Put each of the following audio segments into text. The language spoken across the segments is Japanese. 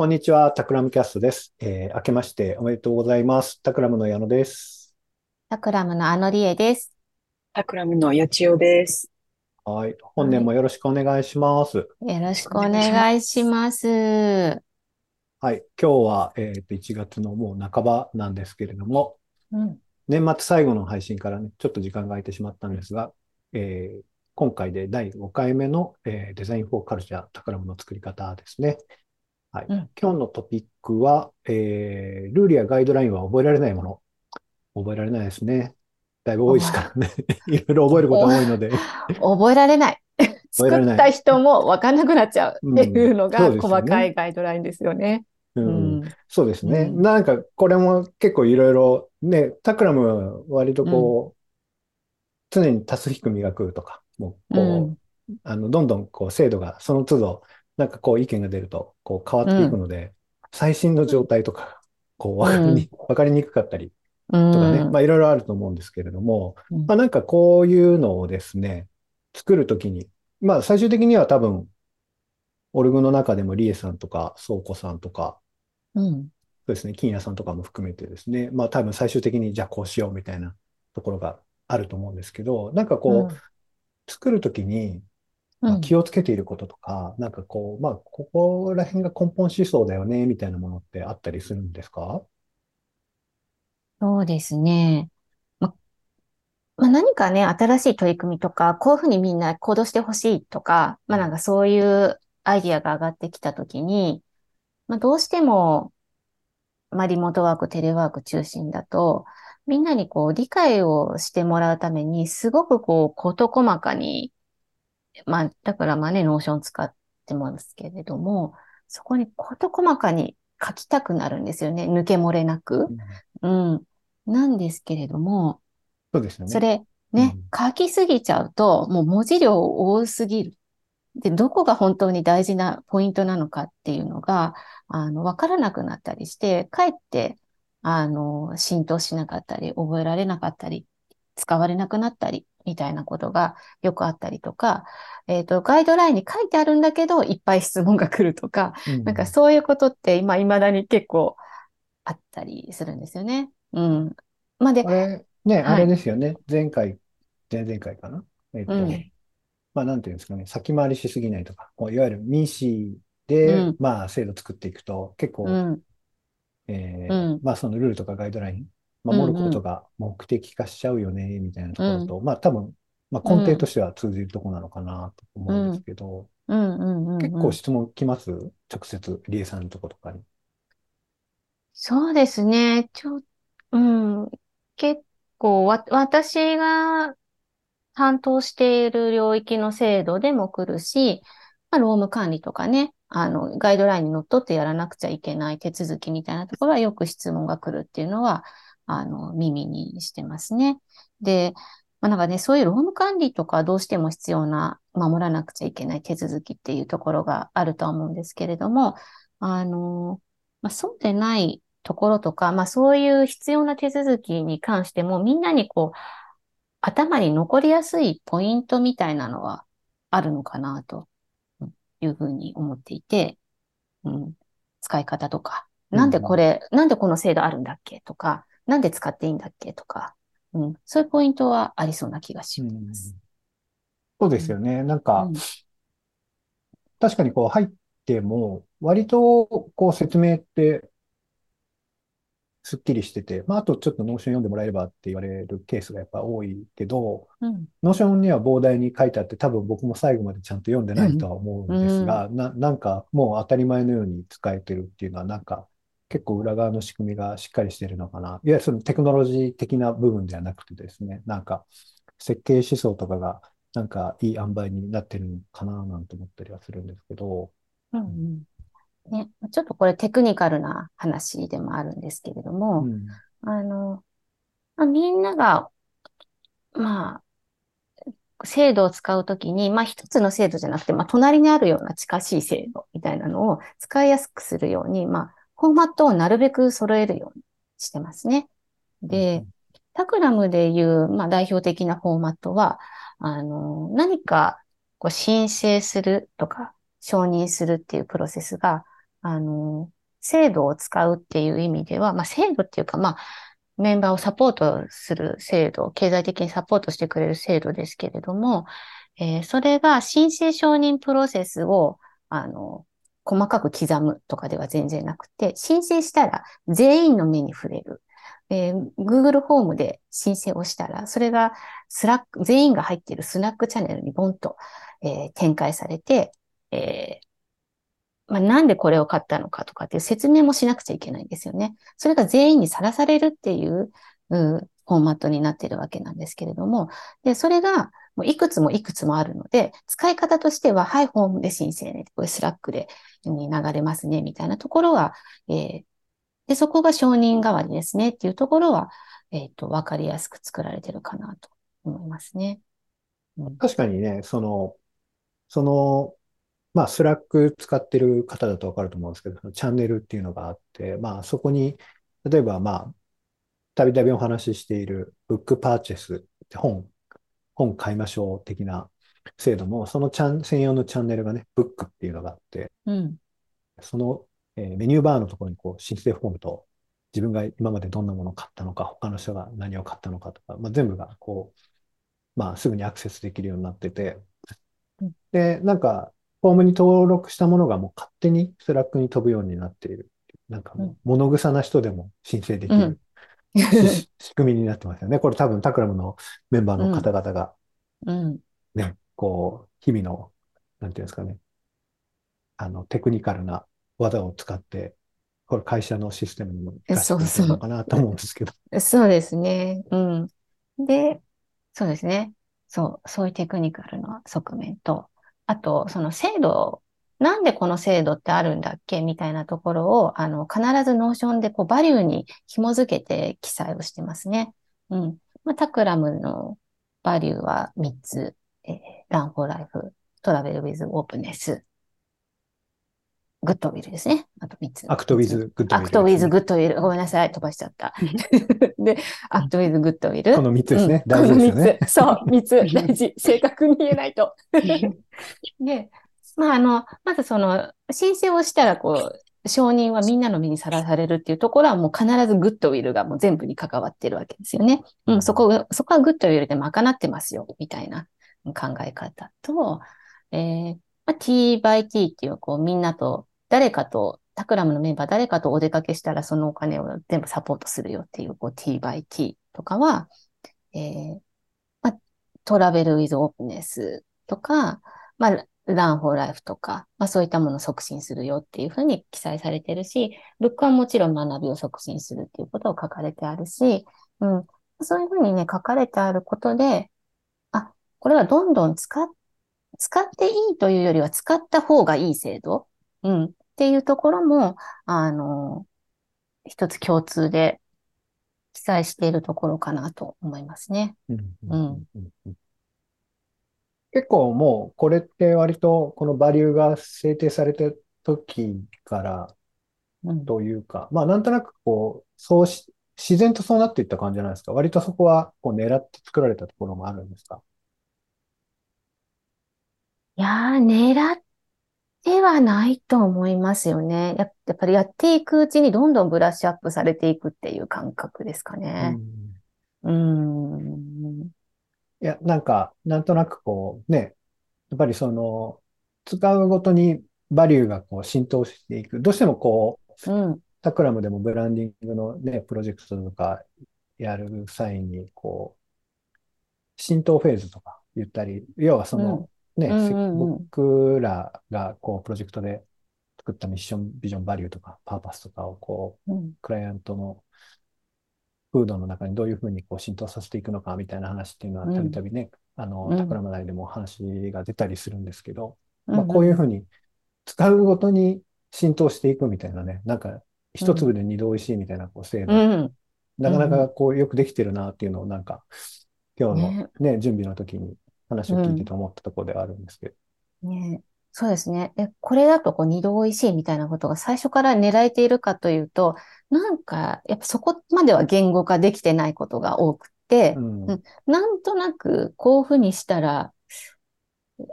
こんにちは、 Takram Cast です。えー、明けましておめでとうございます。 Takram の矢野です。 Takram のあのりえです。 Takram のやちおです。はい。本年もよろしくお願いします。よろしくお願いします。はい。今日は、えっ、ー、と、1月のもう半ばなんですけれども、うん、年末最後の配信からね、ちょっと時間が空いてしまったんですが、えー、今回で第5回目の、えー、 Design for Culture、 Takram の作り方ですね。はい。うん、今日のトピックは、えー、ルールやガイドラインは覚えられないもの。覚えられないですね。だいぶ多いですからね。いろいろ覚えることが多いので。覚えられない。作った人も分かんなくなっちゃうっていうのが細かいガイドラインですよね。うん、そうですね。うん、なんか、これも結構いろいろ、ね、タクラム割とこう、うん、常に足す引く磨くとか、もうこう、あの、どんどんこう精度がその都度なんかこう意見が出るとこう変わっていくので、うん、最新の状態とか、こう分かりに、分かりにくかったりとかね、まあいろいろあると思うんですけれども、まあなんかこういうのをですね、作るときに、まあ最終的には多分、オルグの中でもリエさんとか、倉庫さんとか、うん、そうですね、金谷さんとかも含めてですね、まあ多分最終的にじゃあこうしようみたいなところがあると思うんですけど、なんかこう、作るときに、まあ、気をつけていることとか、なんかこう、まあ、ここら辺が根本思想だよね、みたいなものってあったりするんですか？そうですね。ま、まあ、何かね、新しい取り組みとか、こういうふうにみんな行動してほしいとか、まあなんかそういうアイディアが上がってきたときに、まあどうしても、まあリモートワーク、テレワーク中心だと、みんなにこう理解をしてもらうために、すごくこう事細かにまあ、だからまあね、 Notion 使ってますけれども、そこに事細かに書きたくなるんですよね。抜け漏れなく。うん。うん、なんですけれども、そうですよね。それ、ね、うん、書きすぎちゃうと、もう文字量多すぎる。で、どこが本当に大事なポイントなのかっていうのが、あの、わからなくなったりして、かえって、あの、浸透しなかったり、覚えられなかったり、使われなくなったりみたいなことがよくあったりとか、えっ、ー、と、ガイドラインに書いてあるんだけど、いっぱい質問が来るとか、うん、なんかそういうことって今、未だに結構あったりするんですよね。うん。まあ、で、ね、はい、あれですよね。前回、前々回かな？えっ、ー、と、うん、まあ、なんていうんですかね、先回りしすぎないとか、こういわゆる民主で、うん、まあ、制度作っていくと、結構、えー、まあ、そのルールとかガイドライン守ることが目的化しちゃうよね、みたいなところと、うん、まあ多分、まあ根底としては通じるところなのかなと思うんですけど、結構質問来ます？直接、リエさんのとことかに。そうですね。ちょ、うん、結構わ、私が担当している領域の制度でも来るし、まあ、労務管理とかね、あの、ガイドラインにのっとってやらなくちゃいけない手続きみたいなところはよく質問が来るっていうのは、あの、耳にしてますね。で、まあ、なんかね、そういう労務管理とかどうしても必要な、守らなくちゃいけない手続きっていうところがあるとは思うんですけれども、あの、まあ、そうでないところとか、まあ、そういう必要な手続きに関しても、みんなにこう、頭に残りやすいポイントみたいなのはあるのかなというふうに思っていて、うん、使い方とか、なんでこれ、うん、なんでこの制度あるんだっけとか、なんで使っていいんだっけとか、うん、そういうポイントはありそうな気がします。そうですよね。なんか、確かにこう入っても、割とこう説明ってすっきりしてて、まあ、あとちょっと Notion 読んでもらえればって言われるケースがやっぱ多いけど、うん、 Notion には膨大に書いてあって、多分僕も最後までちゃんと読んでないとは思うんですが、うん、ななんかもう当たり前のように使えてるっていうのは、なんか結構裏側の仕組みがしっかりしてるのかな。いわゆるそのテクノロジー的な部分ではなくてですね、なんか設計思想とかがなんかいい塩梅になってるのかななんて思ったりはするんですけど。うんうんね、ちょっとこれテクニカルな話でもあるんですけれども、うん、あの、まあ、みんなが、まあ、制度を使うときに、まあ一つの制度じゃなくて、まあ隣にあるような近しい制度みたいなのを使いやすくするように、まあフォーマットをなるべく揃えるようにしてますね。で、タクラムでいう、まあ、代表的なフォーマットは、あの、何かこう申請するとか承認するっていうプロセスが、あの、制度を使うっていう意味では、まあ、制度っていうか、まあ、メンバーをサポートする制度、経済的にサポートしてくれる制度ですけれども、えー、それが申請承認プロセスを、あの、細かく刻むとかでは全然なくて、申請したら全員の目に触れる。えー、Google ホームで申請をしたら、それが Slack、全員が入っている Slack チャンネルにボンと、えー、展開されて、えー、まあ、なんでこれを買ったのかとかっていう説明もしなくちゃいけないんですよね。それが全員にさらされるっていう、うん、フォーマットになっているわけなんですけれども、で、それが、もういくつもいくつもあるので、使い方としては、はい、フォームで申請ね、これ Slack でに流れますね、みたいなところは、えー、で、そこが承認代わりですねっていうところは、えっ、ー、と、わかりやすく作られてるかなと思いますね。うん、確かにね、その、その、まあ、 Slack 使ってる方だとわかると思うんですけど、チャンネルっていうのがあって、まあ、そこに、例えば、まあ、たびたびお話ししている book purchase って本、本買いましょう的な制度も、そのチャン専用のチャンネルがね、 book っていうのがあって、うん、その、えー、メニューバーのところにこう申請フォームと自分が今までどんなものを買ったのか、他の人が何を買ったのかとか、まあ、全部がこう、まあ、すぐにアクセスできるようになってて、で、なんか、フォームに登録したものがもう勝手に Slack に飛ぶようになっている。なんかもう、物草な人でも申請できる、うん仕組みになってますよね。これ多分 Takram のメンバーの方々が、ね、こう、日々の、なんていうんですかね、あの、テクニカルな技を使って、これ会社のシステムにも活かしてるのかなと思うんですけど。そうですね。うん。で、そうですね。そう、そういうテクニカルな側面と、あと、その制度、なんでこの制度ってあるんだっけみたいなところを、あの、必ず Notion でこう、バリューに紐づけて記載をしてますね。うん。まあ、 Takram のバリューは3つ、えー、 Learn for Life、 Travel with Openness、 Goodwill ですね。あと3つ。 Act with Goodwill、 Act with Goodwill。ごめんなさい。飛ばしちゃった。で、 Act with Goodwill。この3つですね。うん、大事ですよね。そう、3つ。大事。正確に言えないと。で、まあ、あの、まずその、申請をしたら、こう、承認はみんなの目にさらされるっていうところはもう必ず Goodwill がもう全部に関わってるわけですよね。うん、そこ、そこは Goodwill で賄ってますよ、みたいな考え方と、えー、まあ、t by t っていう、こう、みんなと誰かと、タクラムのメンバー誰かとお出かけしたらそのお金を全部サポートするよっていう、こう T by T とかは、えー、まあ、トラベルウィズオープネスとか、まあ、ランフォーライフとか、まあそういったものを促進するよっていうふうに記載されてるし、ブックはもちろん学びを促進するっていうことを書かれてあるし、うん。そういうふうにね、書かれてあることで、あ、これはどんどん使っ、使っていいというよりは使った方がいい制度？うん。っていうところも、あの、一つ共通で記載しているところかなと思いますね。うん結構もうこれって割とこのバリューが制定された時からというか、まあなんとなくこう、そうし、自然とそうなっていった感じじゃないですか。割とそこはこう狙って作られたところもあるんですか？いやー、狙っではないと思いますよね。やっぱりやっていくうちにどんどんブラッシュアップされていくっていう感覚ですかね。うん。うんいや、なんか、なんとなくこう、ね、やっぱりその、使うごとにバリューがこう浸透していく。どうしてもこう、うん、タクラムでもブランディングのね、プロジェクトとかやる際に、こう、浸透フェーズとか言ったり、要はその、ね、うんうんうん、僕らがこうプロジェクトで作ったミッション、ビジョン、バリューとか、パーパスとかをこう、うん、クライアントのフードの中にどういうふうにこう浸透させていくのかみたいな話っていうのはたびたびね、あの、タクラマ内でも話が出たりするんですけど、うん、まあ、こういうふうに使うごとに浸透していくみたいなね、なんか一粒で二度美味しいみたいなこう制度、なかなかこうよくできてるなっていうのをなんか、今日のね、ね準備の時に話を聞いてて思ったところではあるんですけど。ねそうですね。え、これだとこう二度美味しいみたいなことが最初から狙えているかというと、なんか、やっぱそこまでは言語化できてないことが多くて、うん、なんとなくこういうふうにしたら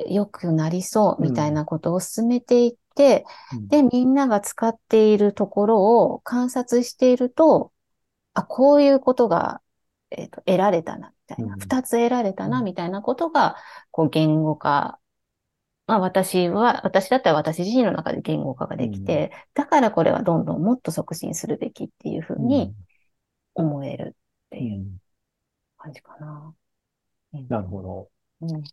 良くなりそうみたいなことを進めていって、で、みんなが使っているところを観察していると、あ、こういうことが、えっ、ー、と、得られたな、みたいな。二、つ得られたな、みたいなことが、こう、言語化。まあ、私は、私だったら私自身の中で言語化ができて、だからこれはどんどんもっと促進するべきっていうふうに思えるっていう感じかな。なるほど。うん。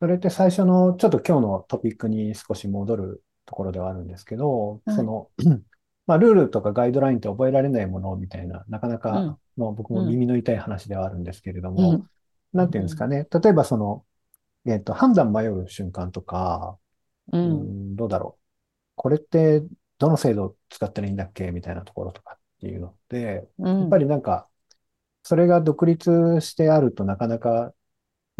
それって最初の、ちょっと今日のトピックに少し戻るところではあるんですけど、その、まあ、ルールとかガイドラインって覚えられないものみたいな、なかなか、まあ、僕も耳の痛い話ではあるんですけれども、なんていうんですかね。例えばその、えっと、判断迷う瞬間とか、うん、どうだろう。これってどの制度を使ったらいいんだっけみたいなところとかっていうのって、やっぱりなんか、それが独立してあるとなかなか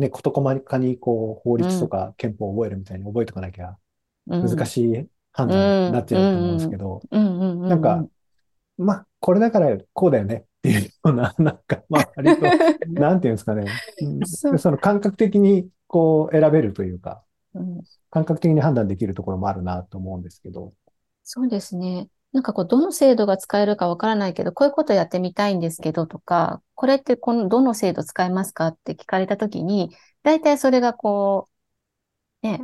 ね、事細かにこう法律とか憲法を覚えるみたいに覚えておかなきゃ難しい判断になっちゃうと思うんですけど、なんか、まあ、これだからこうだよねっていうような、なんか、まあ、割と、なんていうんですかね、その感覚的にこう選べるというか、感覚的に判断できるところもあるなと思うんですけど。そうですね。なんかこう、どの制度が使えるかわからないけど、こういうことやってみたいんですけどとか、これってこの、どの制度使えますかって聞かれたときに、大体それがこう、ね、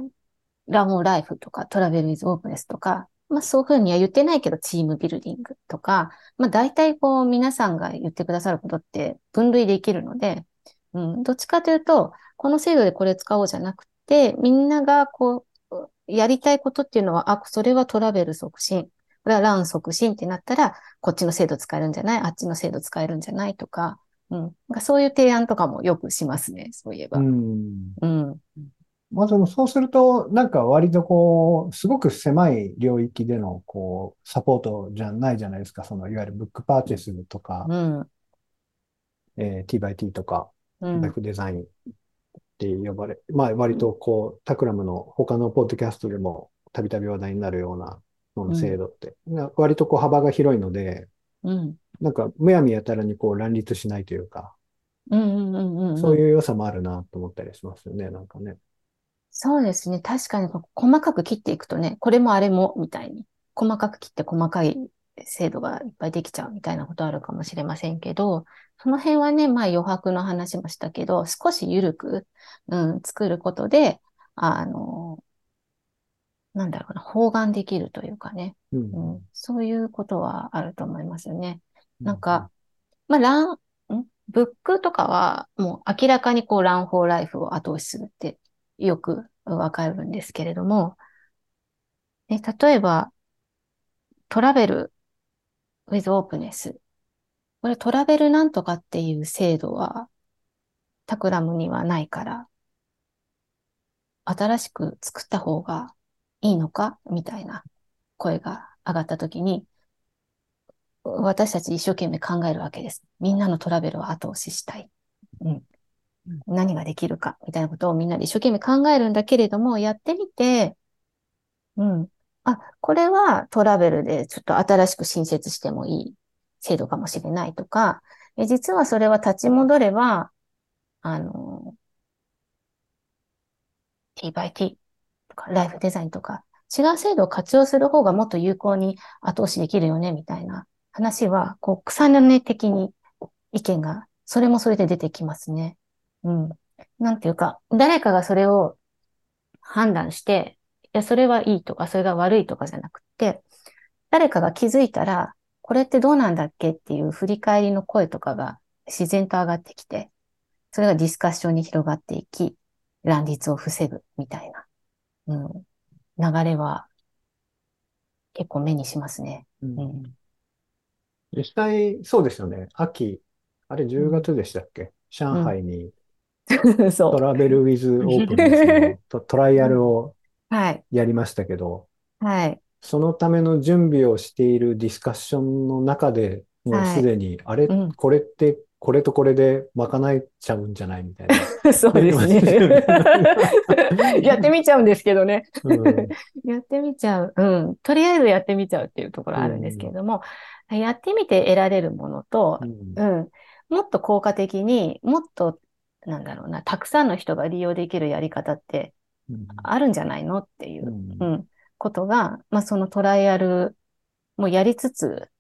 ラモンライフとかトラベルウィズオープネスとか、まあそういうふうには言ってないけど、チームビルディングとか、まあ大体こう皆さんが言ってくださることって分類できるので、うん、どっちかというと、この制度でこれ使おうじゃなくて、みんながこう、やりたいことっていうのは、あ、それはトラベル促進。これはラン促進ってなったら、こっちの制度使えるんじゃない？あっちの制度使えるんじゃないとか、うん。そういう提案とかもよくしますね、そういえば。うん。うん。まあでもそうすると、なんか割とこう、すごく狭い領域でのこう、サポートじゃないじゃないですか。その、いわゆるブックパーチェスとか、うん、えー、T by T とか、うん、バイクデザインって呼ばれ、まあ割とこう、タクラムの他のポッドキャストでもたびたび話題になるようなその制度って。うん、割とこう幅が広いので、うん、なんかむやみやたらにこう乱立しないというか、そういう良さもあるなと思ったりしますよね、なんかね。そうですね。確かに細かく切っていくとね、これもあれもみたいに、細かく切って細かい制度がいっぱいできちゃうみたいなことあるかもしれませんけど、その辺はね、まあ余白の話もしたけど、少し緩く、うん、作ることで、あの、なんだろうな、包含できるというかね、うん、うん、そういうことはあると思いますよね。なんか、まあ、ラン、ん？ブックとかはもう明らかにこう、ランフォーライフを後押しするってよくわかるんですけれども、ね、例えば、トラベル with openness。これトラベルなんとかっていう制度はタクラムにはないから、新しく作った方がいいのかみたいな声が上がったときに、私たち一生懸命考えるわけです。みんなのトラベルを後押ししたい。うん。何ができるかみたいなことをみんなで一生懸命考えるんだけれども、やってみて、うん。あ、これはトラベルでちょっと新しく新設してもいい制度かもしれないとか、え実はそれは立ち戻れば、あの、T by T とか、ライフデザインとか、違う制度を活用する方がもっと有効に後押しできるよね、みたいな話は、こう、草の根的に意見が、それもそれで出てきますね。うん。なんていうか、誰かがそれを判断して、いや、それはいいとか、それが悪いとかじゃなくて、誰かが気づいたら、これってどうなんだっけっていう振り返りの声とかが自然と上がってきて、それがディスカッションに広がっていき、乱立を防ぐみたいな。うん、流れは結構目にしますね。うん、実際、そうですよね。秋、あれ10月でしたっけ、上海に トラベルウィズオープンです トトライアルをやりましたけど、はい。そのための準備をしているディスカッションの中で、もうすでに、あれ、これってこれとこれで賄えちゃうんじゃないみたいな。そうですね。やってみちゃうんですけどね。うん、やってみちゃう。うん。とりあえずやってみちゃうっていうところあるんですけれども、うん、やってみて得られるものと、うん、うん、もっと効果的にもっと、なんだろうな、たくさんの人が利用できるやり方ってあるんじゃないのっていう。うんことが、まあ、そのトライアルもやりつつ、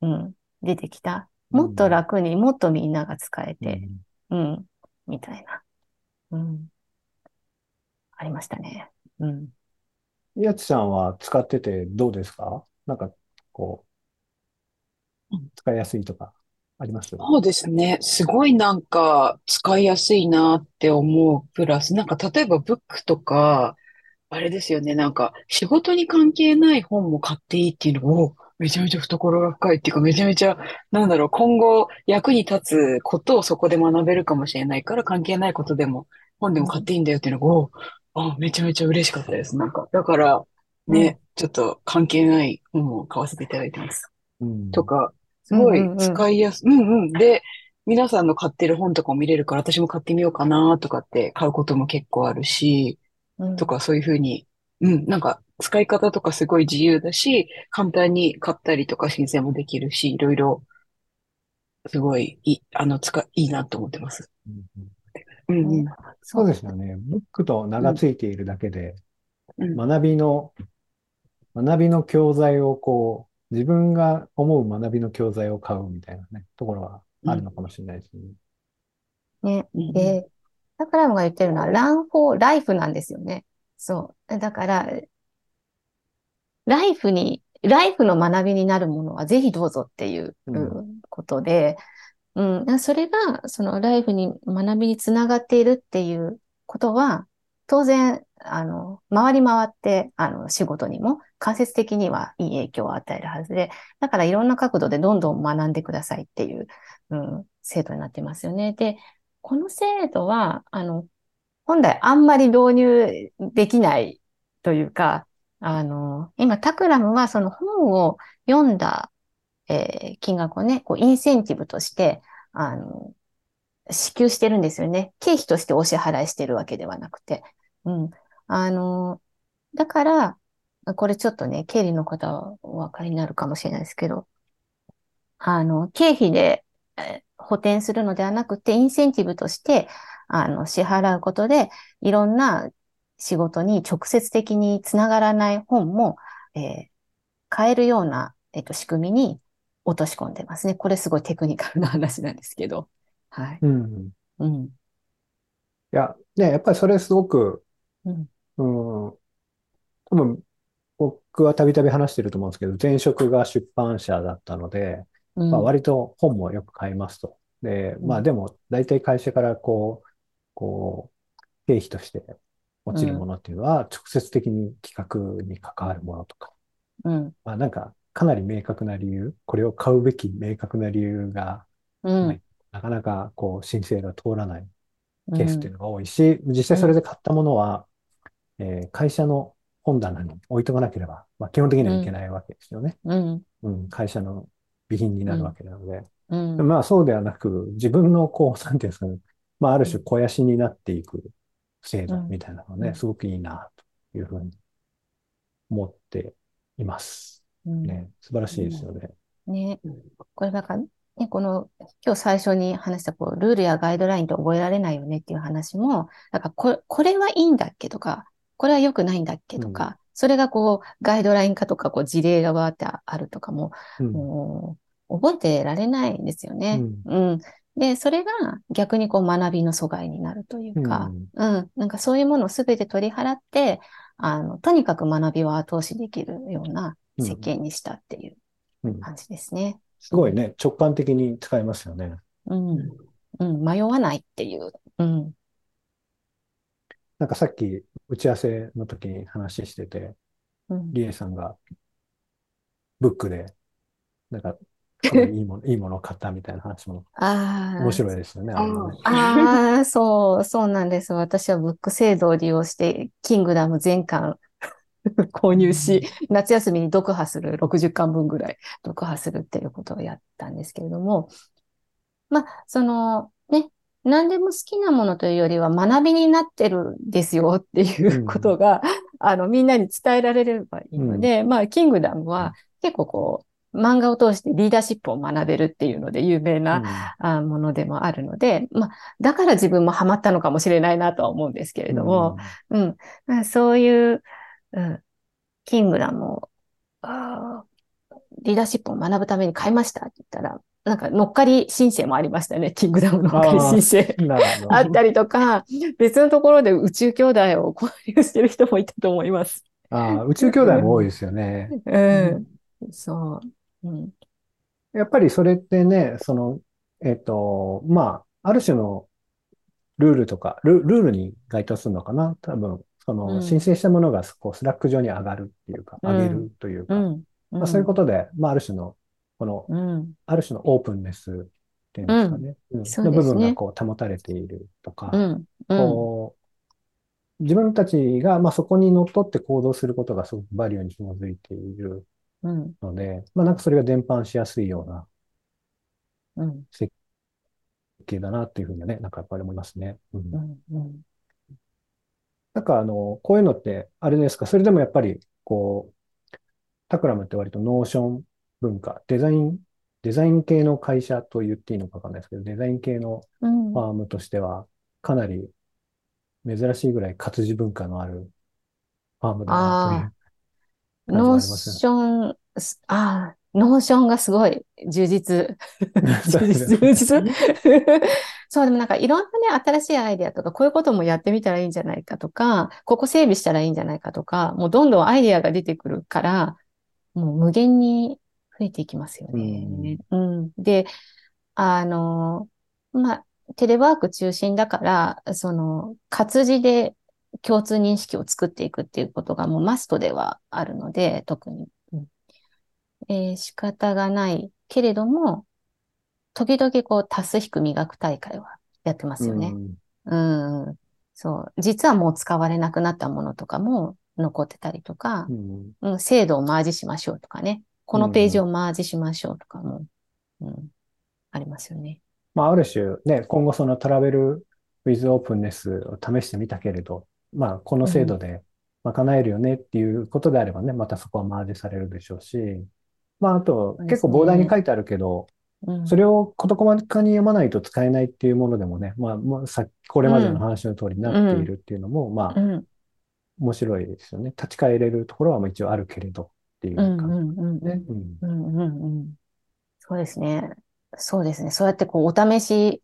うん、出てきた。もっと楽にもっとみんなが使えて、うん、うん、みたいな。うん。ありましたね。うん。やつさんは使っててどうですか？なんか、こう、使いやすいとかあります？そうですね。すごいなんか使いやすいなって思う。プラス、なんか例えばブックとか、あれですよね。なんか仕事に関係ない本も買っていいっていうのを、めちゃめちゃ懐が深いっていうか、めちゃめちゃ、なんだろう、今後役に立つことをそこで学べるかもしれないから、関係ないことでも、本でも買っていいんだよっていうのを、あ、めちゃめちゃ嬉しかったです。なんか、だから、ね、うん、ちょっと関係ない本を買わせていただいてます。うん、とか、すごい使いやす、うんうん、うんうん。で、皆さんの買ってる本とかも見れるから、私も買ってみようかなとかって買うことも結構あるし、うん、とかそういうふうに、うん、なんか使い方とかすごい自由だし、簡単に買ったりとか申請もできるし、いろいろ、すごい、い、あの、使、いいなと思ってます。うん、うん、そうですよね。ブックと名がついているだけで、うん、学びの、学びの教材をこう、自分が思う学びの教材を買うみたいなね、ところはあるのかもしれないですね。ね。で、だからが言ってるのは、ランフォーライフなんですよね。そう。だから、ライフに、ライフの学びになるものはぜひどうぞっていうことで、うん、うん、それが、そのライフに学びにつながっているっていうことは、当然、あの、回り回って、あの、仕事にも間接的にはいい影響を与えるはずで、だからいろんな角度でどんどん学んでくださいっていう、うん、制度になってますよね。で、この制度は、あの、本来あんまり導入できないというか、あの、今、タクラムはその本を読んだ、えー、金額をね、こう、インセンティブとして、あの、支給してるんですよね。経費としてお支払いしてるわけではなくて。うん。あの、だから、これちょっとね、経理の方はお分かりになるかもしれないですけど、あの、経費で、補填するのではなくて、インセンティブとして、あの、支払うことで、いろんな仕事に直接的につながらない本も、えー、買えるような、えっ、と、仕組みに落とし込んでますね。これすごいテクニカルな話なんですけど。はい。うん。うん。いや、ね、やっぱりそれすごく、うん、うん、多分、僕はたびたび話してると思うんですけど、前職が出版社だったので、うん、まあ割と本もよく買いますと。で、まあでも、大体会社からこう、こう、経費として落ちるものっていうのは、直接的に企画に関わるものとか、うん、まあなんか、かなり明確な理由、これを買うべき明確な理由が、うん、なかなかこう申請が通らないケースっていうのが多いし、実際それで買ったものは、えー、会社の本棚に置いとかなければ、まあ、基本的にはいけないわけですよね。うん。うん、会社の備品になるわけなので。うん、まあそうではなく、自分のこう、なんていうんですかね、まあある種肥やしになっていく制度みたいなのね、すごくいいな、というふうに思っています。ね、素晴らしいですよね。ね、これなんか、ね、この、今日最初に話したこう、ルールやガイドラインって覚えられないよねっていう話も、なんかこれ、これはいいんだっけとか、これは良くないんだっけとか、うん、それがこう、ガイドライン化とか、こう、事例がわーってあるとかも、うん、もう覚えてられないんですよね。うん、うん。で、それが逆にこう学びの阻害になるというか、うん、うん、なんかそういうものをすべて取り払って、あの、とにかく学びを後押しできるような設計にしたっていう感じですね。すごいね、直感的に使えますよね。うん。うん、迷わないっていう。うん。なんかさっき打ち合わせの時に話してて、うん、リエさんがブックで、なんか、いいもの、いいものを買ったみたいな話も面白いですよね。あああ、そう、そうなんです。私はブック制度を利用して、キングダム全巻 購入し、夏休みに読破する、60巻分ぐらい読破するっていうことをやったんですけれども、まあ、その、ね、何でも好きなものというよりは学びになってるんですよっていうことが、うん、あの、みんなに伝えられればいいので、うん、まあ、キングダムは結構こう、漫画を通してリーダーシップを学べるっていうので有名な、うん、ものでもあるので、まあ、だから自分もハマったのかもしれないなとは思うんですけれども、うん、うん、そういう、うん、キングダムを、リーダーシップを学ぶために買いましたって言ったら、なんか乗っかり申請もありましたね。キングダム乗っかり申請 あったりとか、別のところで宇宙兄弟を購入してる人もいたと思います。ああ、宇宙兄弟も多いですよね。うん。そう。うん。やっぱりそれってね、その、えっと、まあ、ある種のルールとか、ルルールに該当するのかな。多分、その、申請したものがこう Slack 上に上がるっていうか、上げるというか、まあ、そういうことで、まあ、ある種の、この、ある種のオープンネスっていうんですかね、うん。の部分がこう保たれているとか、こう、自分たちが、まあ、そこにのっとって行動することがすごくバリューに紐づいているので、まあ、なんかそれが伝播しやすいような設計だなっていうふうにはね、なんかやっぱり思いますね。うん。なんかあの、こういうのって、あれですか、それでもやっぱり、こう、 Takram って割と Notion 文化、デザイン、デザイン系の会社と言っていいのかわかんないですけど、デザイン系のファームとしては、かなり珍しいぐらい活字文化のあるファームだなというノーション、ああ、ノーションがすごい充実。充実。充実。そう、でもなんかいろんなね、新しいアイデアとか、こういうこともやってみたらいいんじゃないかとか、ここ整備したらいいんじゃないかとか、もうどんどんアイデアが出てくるから、もう無限に増えていきますよね。うん、うん。で、あの、まあ、テレワーク中心だから、その、活字で共通認識を作っていくっていうことがもうマストではあるので、特に。うんえー、仕方がないけれども、時々こう、足す引く磨く大会はやってますよね。うん、うん。そう。実はもう使われなくなったものとかも残ってたりとか、うん、うん、制度をマージしましょうとかね。このページをマージしましょうとかも、うん、うん、ありますよね。まあ、ある種ね、今後そのトラベルウィズオープンネスを試してみたけれど、まあ、この制度で賄えるよねっていうことであればね、またそこはマージされるでしょうし、まあ、あと、結構膨大に書いてあるけど、それを事細かに読まないと使えないっていうものでもね、まあ、まあ、さこれまでの話の通りになっているっていうのも、まあ、面白いですよね。立ち返れるところは一応あるけれどっていう感じね。そうですね。そうですね。そうやってこう、お試し、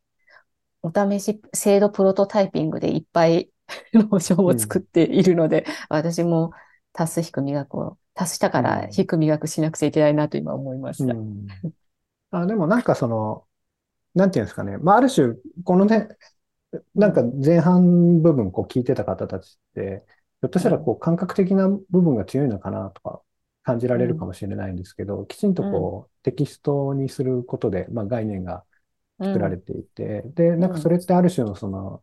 お試し制度プロトタイピングでいっぱい Notion を作っているので、うん、私も足す引く磨くを、足したから引く磨くしなくちゃいけないなと今思いました。うん、あでもなんかその、なんていうんですかね。まあ、ある種、このね、なんか前半部分こう聞いてた方たちって、ひょっとしたらこう感覚的な部分が強いのかなとか感じられるかもしれないんですけど、きちんとこうテキストにすることで、まあ、概念が作られていて、で、なんかそれってある種のその、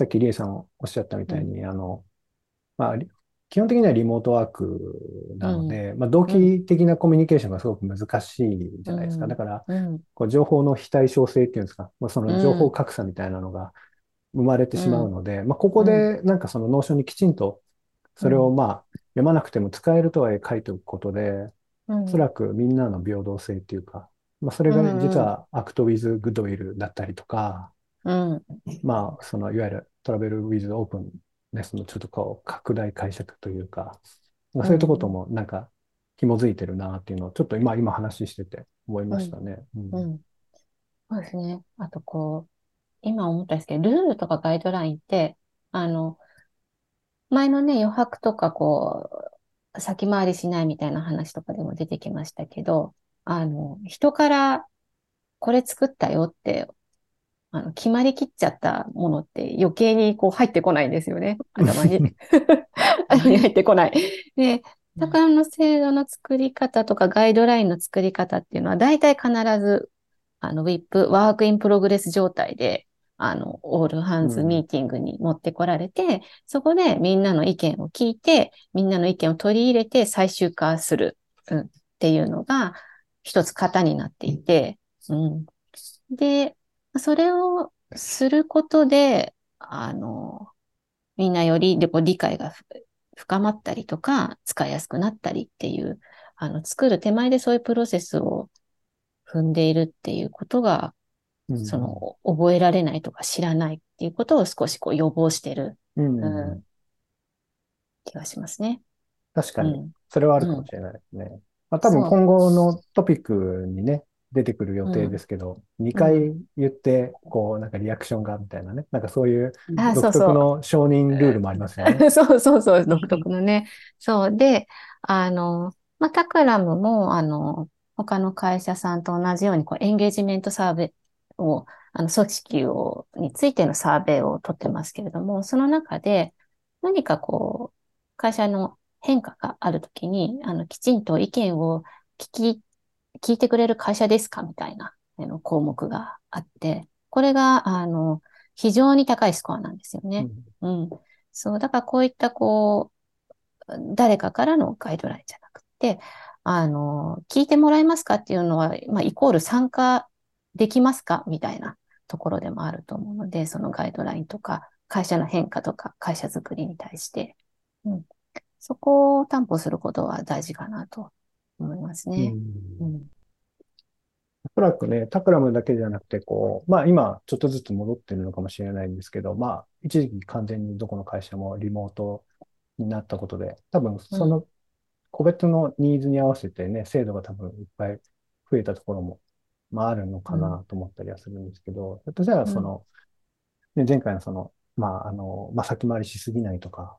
さっきリエさんおっしゃったみたいに、あの、まあ、基本的にはリモートワークなので、まあ、同期的なコミュニケーションがすごく難しいじゃないですか。だから、こう情報の非対称性っていうんですか、まあ、その情報格差みたいなのが生まれてしまうので、まあ、ここでなんかその Notion にきちんとそれをまあ、読まなくても使えるとはいえ書いておくことで、おそらくみんなの平等性っていうか、まあ、それが、ね、実は Act with Goodwill だったりとか、うん、まあ、そのいわゆるトラベルウィズオープンネスのちょっとこう拡大解釈というか、まあ、そういうとこともなんか紐づいてるなっていうのをちょっと今、今話してて思いましたね。うん、うん、そうですね。あとこう、今思ったんですけど、ルールとかガイドラインって、あの、前のね、余白とかこう、先回りしないみたいな話とかでも出てきましたけど、あの、人からこれ作ったよって、あの、決まりきっちゃったものって余計にこう入ってこないんですよね。頭に。頭に入ってこない。で、宝の制度の作り方とかガイドラインの作り方っていうのは大体必ず、あの、WIP、 work in progress 状態であの、 all hands meeting に持ってこられて、うん、そこでみんなの意見を聞いて、みんなの意見を取り入れて最終化する、うん、っていうのが一つ型になっていて、うん。で、それをすることで、あの、みんなより理解が深まったりとか、使いやすくなったりっていう、あの、作る手前でそういうプロセスを踏んでいるっていうことが、その、覚えられないとか知らないっていうことを少しこう予防してる、うん、気がしますね。確かに。それはあるかもしれないですね。まあ、多分今後のトピックにね、出てくる予定ですけど、うん、2回言って、こう、なんかリアクションがみたいなね、なんかそういう独特の承認ルールもありますよね。そうそうそう、独特のね。そう。で、あの、まあ、タクラムも、あの、他の会社さんと同じように、こう、エンゲージメントサーベイを、あの、組織を、についてのサーベイを取ってますけれども、その中で、何かこう、会社の変化があるときに、あの、きちんと意見を聞き聞いてくれる会社ですか？みたいな項目があって、これが、あの、非常に高いスコアなんですよね。うん、うん。そう、だからこういった、こう、誰かからのガイドラインじゃなくて、あの、聞いてもらえますかっていうのは、まあ、イコール参加できますか？みたいなところでもあると思うので、そのガイドラインとか、会社の変化とか、会社づくりに対して、うん、そこを担保することは大事かなと思いますね。うん、おそらくね、タクラムだけじゃなくて、こう、まあ今ちょっとずつ戻ってるのかもしれないんですけど、まあ一時期完全にどこの会社もリモートになったことで、多分その個別のニーズに合わせてね、制度が多分いっぱい増えたところも、まああるのかなと思ったりはするんですけど、ひょっとしたらその、ね、前回のその、まああの、まあ先回りしすぎないとか、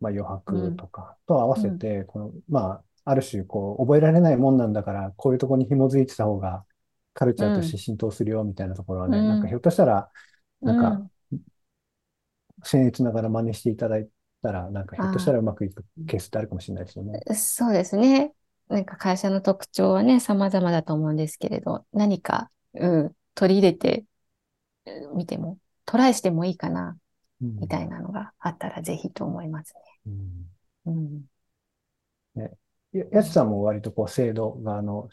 まあ余白とかと合わせて、この、まあある種、こう、覚えられないもんなんだから、こういうところに紐づいてた方が、カルチャーとして浸透するよ、みたいなところはね、うん、なんかひょっとしたら、なんか、僭越ながら真似していただいたら、なんかひょっとしたらうまくいくケースってあるかもしれないですよね。そうですね。なんか会社の特徴はね、様々だと思うんですけれど、何か、うん、取り入れてみても、トライしてもいいかな、みたいなのがあったらぜひと思いますね。うん。うんね、やつさんも割とこう制度側の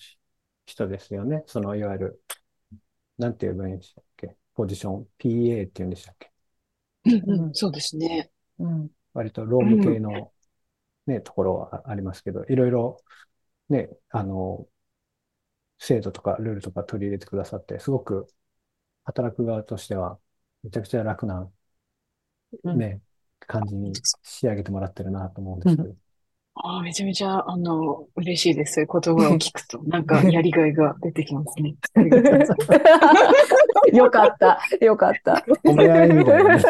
人ですよね。そのいわゆる、なんて言えばいいんでしたっけ？ポジション、PA って言うんでしたっけ？うん、そうですね。うん、割と労務系のね、ところはありますけど、いろいろね、あの、制度とかルールとか取り入れてくださって、すごく働く側としてはめちゃくちゃ楽なね、感じに仕上げてもらってるなと思うんですけど。ああ、めちゃめちゃ、あの、嬉しいです。そういう言葉を聞くと、なんか、やりがいが出てきますね。よかった。よかった。お見合いみたいな、ね。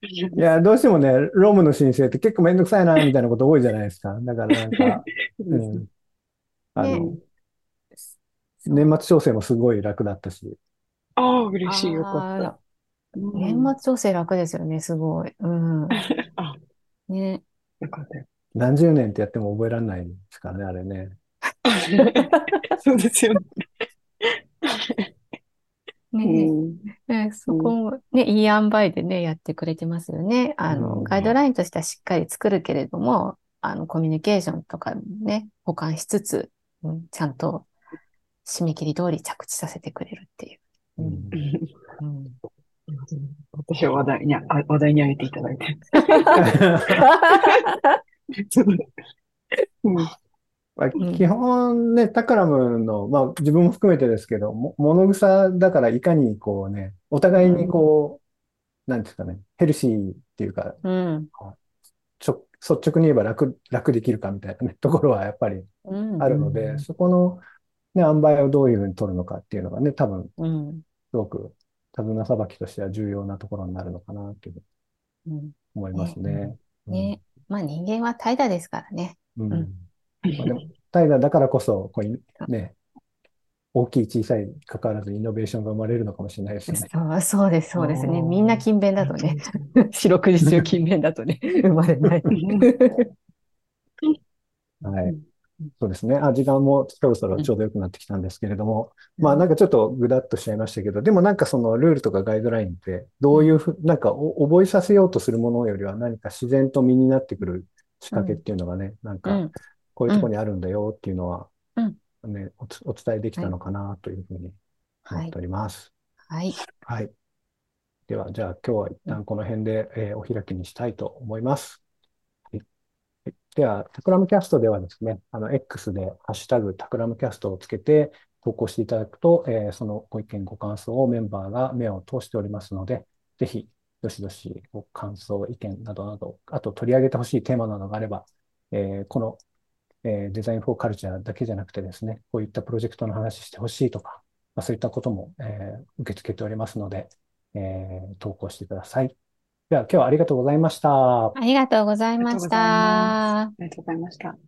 いや、どうしてもね、ロームの申請って結構めんどくさいな、みたいなこと多いじゃないですか。だからなんか、うん。あの、ね、年末調整もすごい楽だったし。ああ、嬉しい。よかった。年末調整楽ですよね、すごい。うん。ね。よかったよ。何十年ってやっても覚えられないですからね、あれね。そうですよね。ね、そこもね、いい塩梅でね、やってくれてますよね。あの、ガイドラインとしてはしっかり作るけれども、あの、コミュニケーションとかね、保管しつつ、うん、ちゃんと締め切り通り着地させてくれるっていう。うんうん私は話題に、話題に上げていただいて。まあ、基本ね、タクラムの、まあ自分も含めてですけど、も物草だからいかにこうね、お互いにこう、うん、なんですかね、ヘルシーっていうか、うん、ちょ率直に言えば楽、楽できるかみたいなね、ところはやっぱりあるので、うん、そこのね、塩梅をどういうふうに取るのかっていうのがね、多分、すごく手綱さばきとしては重要なところになるのかなと思いますね。ねねまあ人間は怠惰ですからね。うん。まあ、でも怠惰だからこそ、こうね、大きい小さい関わらずイノベーションが生まれるのかもしれないですね。そうそうです、そうですね。みんな勤勉だとね、四六時中勤勉だとね、生まれない。はい。そうですね。あ、時間もそろそろちょうど良くなってきたんですけれども、うん、まあなんかちょっとぐだっとしちゃいましたけど、でもなんかそのルールとかガイドラインってどういうふう、なんか覚えさせようとするものよりは何か自然と身になってくる仕掛けっていうのがね、うん、なんかこういうところにあるんだよっていうのは、ね、お伝えできたのかなというふうに思っております。はい。はい。では、じゃあ今日は一旦この辺で、えー、お開きにしたいと思います。では、タクラムキャストではですね、あの、X でハッシュタグタクラムキャストをつけて投稿していただくと、えー、そのご意見、ご感想をメンバーが目を通しておりますので、ぜひ、どしどしご感想、意見などなど、あと取り上げてほしいテーマなどがあれば、えー、この、えー、デザインフォーカルチャーだけじゃなくてですね、こういったプロジェクトの話してほしいとか、まあ、そういったことも、え、受け付けておりますので、え、投稿してください。では、今日はありがとうございました。ありがとうございました。ありがとうございました。